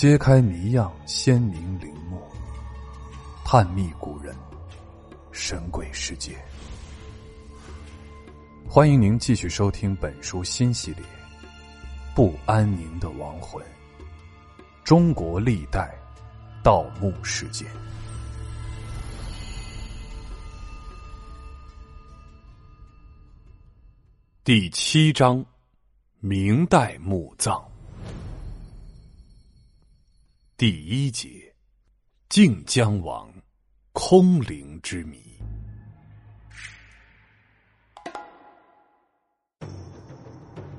揭开谜样鲜明陵墓，探秘古人神鬼世界。欢迎您继续收听本书新系列《不安宁的亡魂：中国历代盗墓事件》第七章：明代墓葬。第一节，靖江王空灵之谜。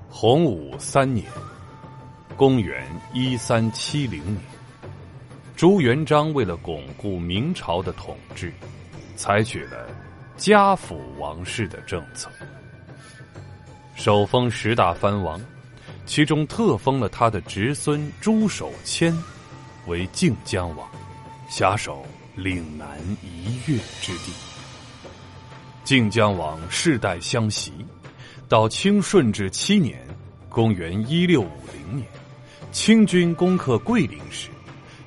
洪武三年，公元一三七零年，朱元璋为了巩固明朝的统治，采取了家父王室的政策，首封十大藩王，其中特封了他的侄孙朱守谦。为靖江王，辖守岭南一越之地。靖江王世代相袭，到清顺治七年（公元一六五零年），清军攻克桂林时，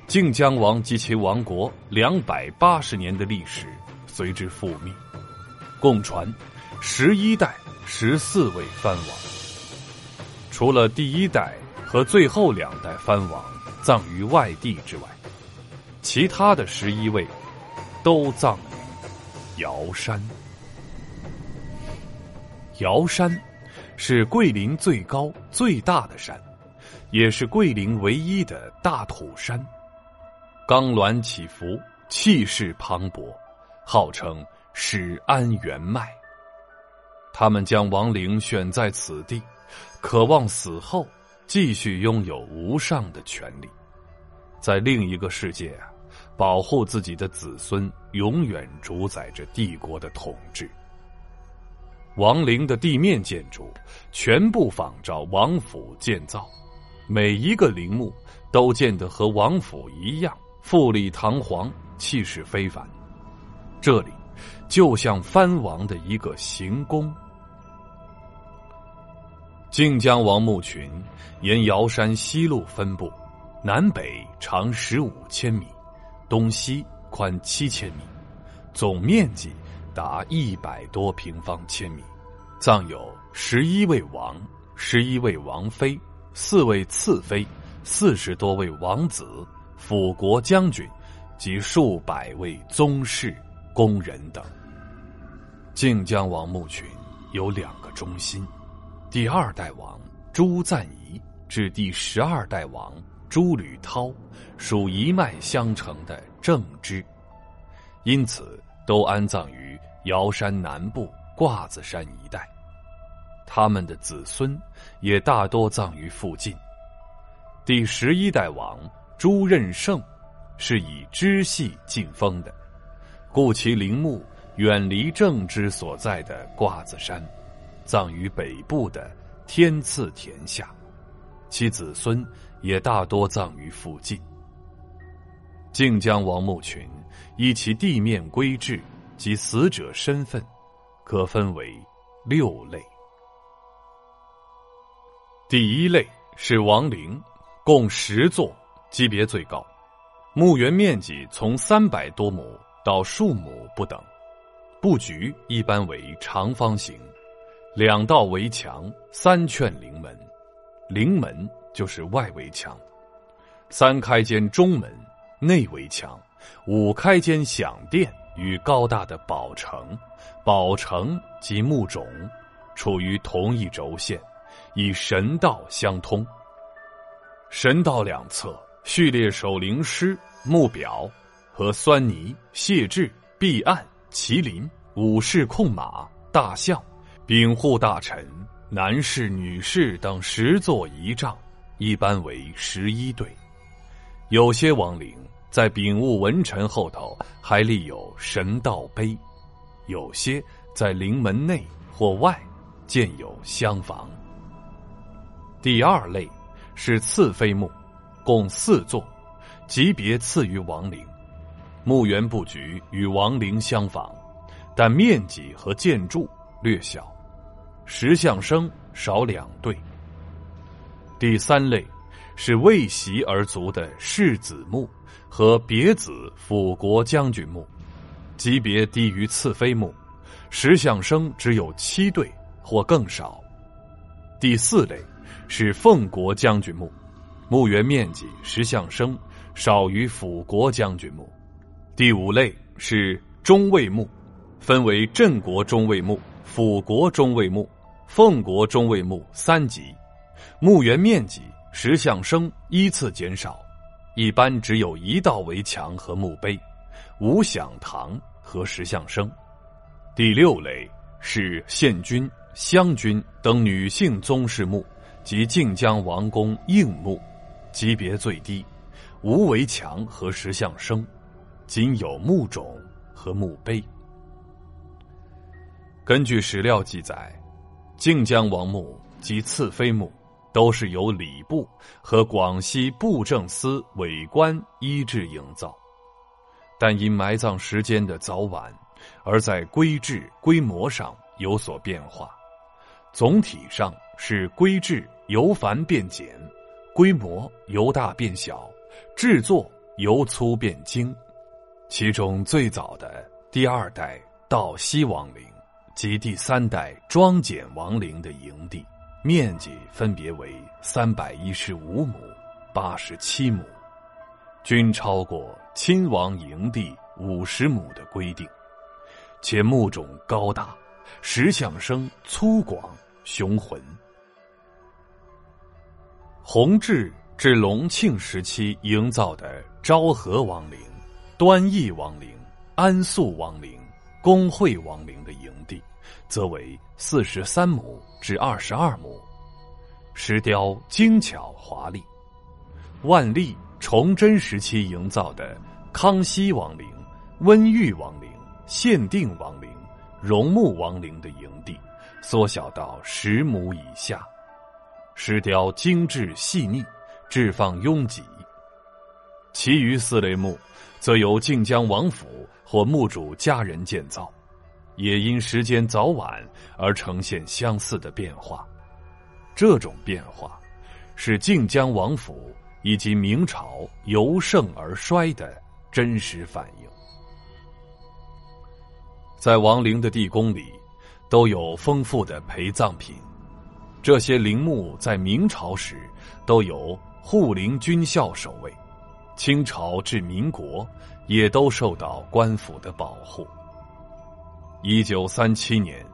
靖江王及其王国两百八十年的历史随之覆灭，共传十一代十四位藩王。除了第一代和最后两代藩王。葬于外地之外，其他的十一位都葬于瑶山。瑶山是桂林最高最大的山，也是桂林唯一的大土山，冈峦起伏，气势磅礴，号称始安元脉。他们将亡灵选在此地，渴望死后。继续拥有无上的权利，在另一个世界啊，保护自己的子孙，永远主宰着帝国的统治。王陵的地面建筑全部仿照王府建造，每一个陵墓都建得和王府一样富丽堂皇、气势非凡。这里就像藩王的一个行宫。靖江王墓群沿瑶山西路分布，南北长十五千米，东西宽七千米，总面积达一百多平方千米，葬有十一位王、十一位王妃、四位次妃、四十多位王子、辅国将军及数百位宗室、宫人等。靖江王墓群有两个中心。第二代王朱赞仪至第十二代王朱履涛，属一脉相承的正支，因此都安葬于瑶山南部挂子山一带。他们的子孙也大多葬于附近。第十一代王朱任盛是以支系进封的，故其陵墓远离正支所在的挂子山。葬于北部的天赐田下，其子孙也大多葬于附近。靖江王墓群依其地面规制及死者身份，可分为六类。第一类是王陵，共十座，级别最高，墓园面积从三百多亩到数亩不等，布局一般为长方形。两道围墙，三圈灵门，灵门就是外围墙。三开间中门，内围墙，五开间享殿与高大的宝城，宝城及墓冢，处于同一轴线，以神道相通。神道两侧序列守灵师、墓表和酸泥、谢志、壁案、麒麟、武士控马、大象。禀护大臣、男士、女士等十座仪仗，一般为十一对。有些王陵在禀物文臣后头还立有神道碑，有些在陵门内或外建有厢房。第二类是次妃墓，共四座，级别次于王陵，墓园布局与王陵相仿，但面积和建筑略小。石像生少两对。第三类是为袭而卒的世子墓和别子辅国将军墓，级别低于次妃墓，石像生只有七对或更少。第四类是奉国将军墓，墓园面积石像生少于辅国将军墓。第五类是中尉墓，分为镇国中尉墓、辅国中尉墓、奉国中尉墓三级，墓园面积。石像生依次减少，一般只有一道围墙和墓碑，无享堂和石像生。第六类是县君、乡君等女性宗室墓及靖江王公应墓，级别最低，无围墙和石像生，仅有墓冢和墓碑。根据史料记载，靖江王墓及次妃墓。都是由礼部和广西布政司委官依制营造，但因埋葬时间的早晚，而在规制规模上有所变化。总体上是规制由繁变简，规模由大变小，制作由粗变精。其中最早的第二代道西王陵及第三代庄简王陵的营地。面积分别为三百一十五亩、八十七亩，均超过亲王营地五十亩的规定，且墓冢高大，石像生粗犷雄浑。弘治至隆庆时期营造的昭和王陵、端义王陵、安肃王陵、恭惠王陵的营地。则为四十三亩至二十二亩，石雕精巧华丽。万历、崇祯时期营造的康熙王陵、温裕王陵、限定王陵、荣穆王陵的营地，缩小到十亩以下，石雕精致细腻，置放拥挤。其余四类墓，则由靖江王府或墓主家人建造。也因时间早晚而呈现相似的变化，这种变化是靖江王府以及明朝由盛而衰的真实反应。在王陵的地宫里，都有丰富的陪葬品，这些陵墓在明朝时都有护陵军校守卫，清朝至民国也都受到官府的保护。一九三七年，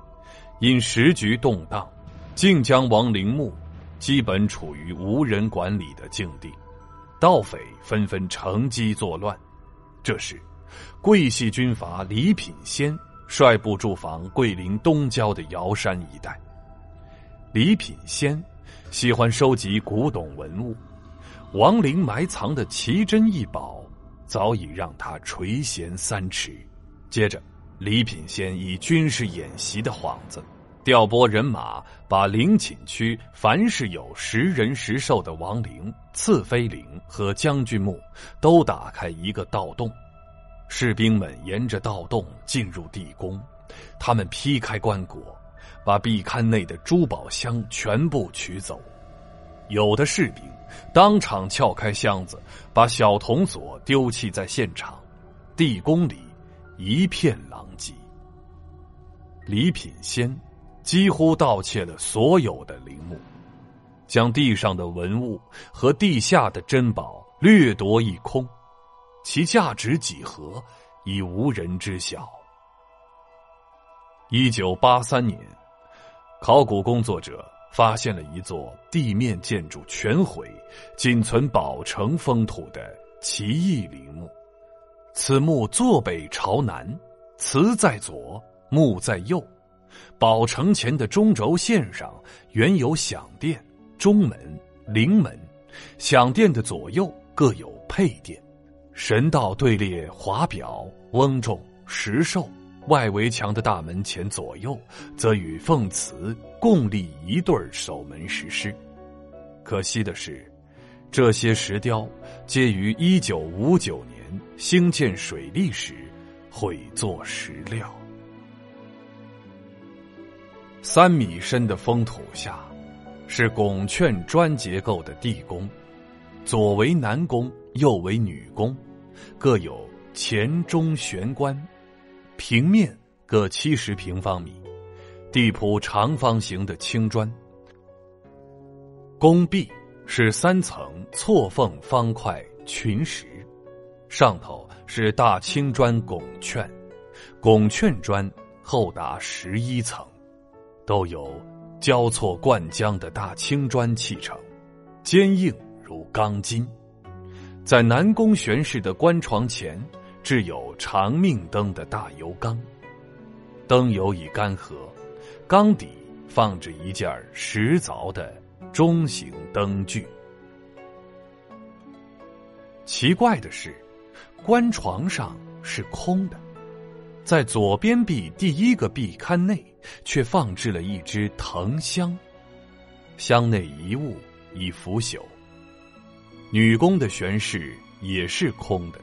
因时局动荡，靖江王陵墓基本处于无人管理的境地，盗匪纷纷乘机作乱。这时，桂系军阀李品仙率部驻防桂林东郊的瑶山一带。李品仙喜欢收集古董文物，王陵埋藏的奇珍异宝早已让他垂涎三尺。接着。李品仙以军事演习的幌子，调拨人马，把陵寝区凡是有食人食兽的王陵、次妃陵和将军墓，都打开一个盗洞。士兵们沿着盗洞进入地宫，他们劈开棺椁，把壁龛内的珠宝箱全部取走。有的士兵当场撬开箱子，把小铜锁丢弃在现场。地宫里。一片狼藉。李品仙几乎盗窃了所有的陵墓，将地上的文物和地下的珍宝掠夺一空，其价值几何已无人知晓。一九八三年，考古工作者发现了一座地面建筑全毁、仅存宝城封土的奇异陵墓。此墓坐北朝南，祠在左，墓在右。宝城前的中轴线上原有享殿、中门、陵门，享殿的左右各有配殿。神道队列华表、翁仲、石兽。外围墙的大门前左右，则与奉祠共立一对守门石狮。可惜的是，这些石雕皆于一九五九年。兴建水利时会做石料。三米深的封土下，是拱券砖结构的地宫，左为男宫，右为女宫，各有前中玄关，平面各七十平方米，地铺长方形的青砖。宫壁是三层错缝方块群石，上头是大青砖拱券，拱券砖厚达十一层，都有交错灌浆的大青砖砌成，坚硬。如钢筋，在南宫玄氏的棺床前置有长命灯的大油缸，灯油已干涸，缸底放着一件石凿的中型灯具。奇怪的是，棺床上是空的，在左边壁第一个壁龛内却放置了一只藤箱，箱内遗物已腐朽。女工的玄室也是空的，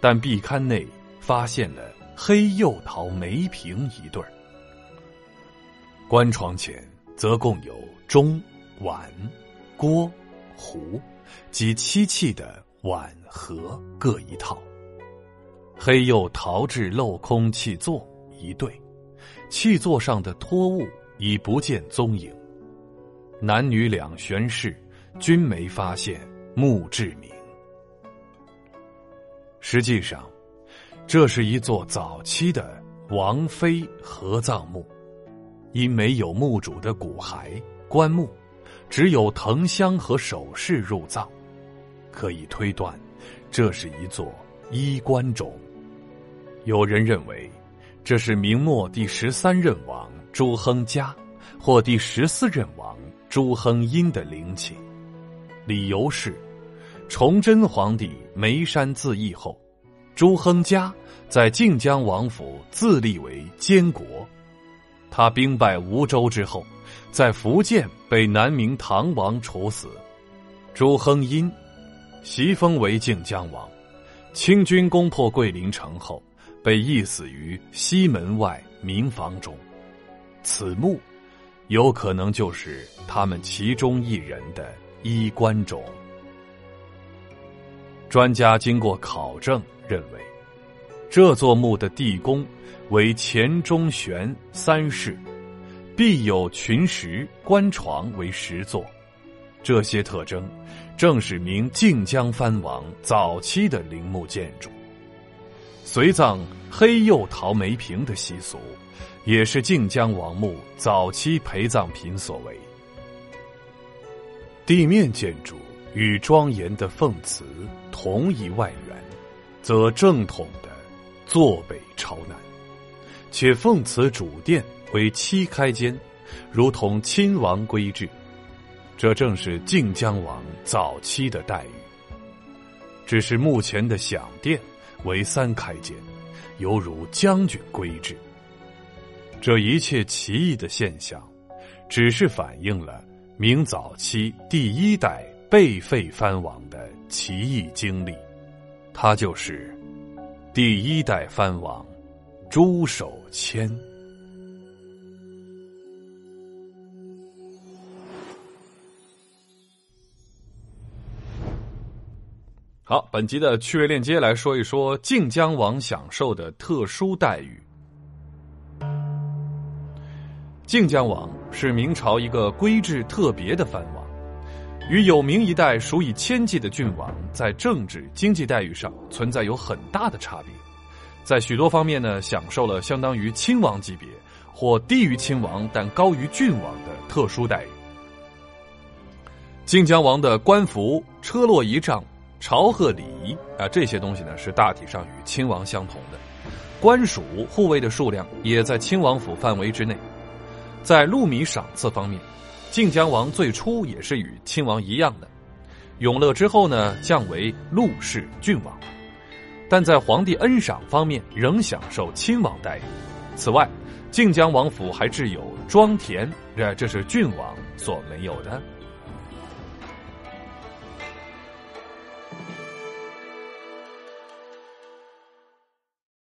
但壁龛内发现了黑釉陶梅瓶一对儿。棺床前则共有钟、碗、锅、壶及漆器的碗盒各一套。黑釉陶制镂空器座一对，器座上的托物已不见踪影。男女两玄室均没发现。墓志铭。实际上，这是一座早期的王妃合葬墓，因没有墓主的骨骸、棺木，只有藤箱和首饰入葬，可以推断，这是一座衣冠冢。有人认为，这是明末第十三任王朱亨嘉或第十四任王朱亨殷的陵寝，理由是。崇祯皇帝眉山自缢后，朱亨嘉在靖江王府自立为监国。他兵败梧州之后，在福建被南明唐王处死。朱亨殷袭封为靖江王。清军攻破桂林城后，被缢死于西门外民房中。此墓有可能就是他们其中一人的衣冠冢。专家经过考证，认为这座墓的地宫为前中悬三室，必有群石、棺床为石座。这些特征正是明靖江藩王早期的陵墓建筑。随葬黑釉陶梅瓶的习俗，也是靖江王墓早期陪葬品所为。地面建筑。与庄严的凤祠同一外缘，则正统的坐北朝南，且凤祠主殿为七开间，如同亲王规制。这正是靖江王早期的待遇。只是目前的享殿为三开间，犹如将军规制。这一切奇异的现象，只是反映了明早期第一代。被废藩王的奇异经历，他就是第一代藩王朱守谦。好，本集的趣味链接来说一说靖江王享受的特殊待遇。靖江王是明朝一个规制特别的藩王。与有名一代数以千计的郡王在政治经济待遇上存在有很大的差别，在许多方面呢，享受了相当于亲王级别或低于亲王但高于郡王的特殊待遇。靖江王的官服、车落仪仗、朝贺礼仪啊，这些东西呢是大体上与亲王相同的，官署护卫的数量也在亲王府范围之内，在禄米赏赐方面。靖江王最初也是与亲王一样的，永乐之后呢，降为陆氏郡王，但在皇帝恩赏方面仍享受亲王待遇。此外，靖江王府还置有庄田，这这是郡王所没有的。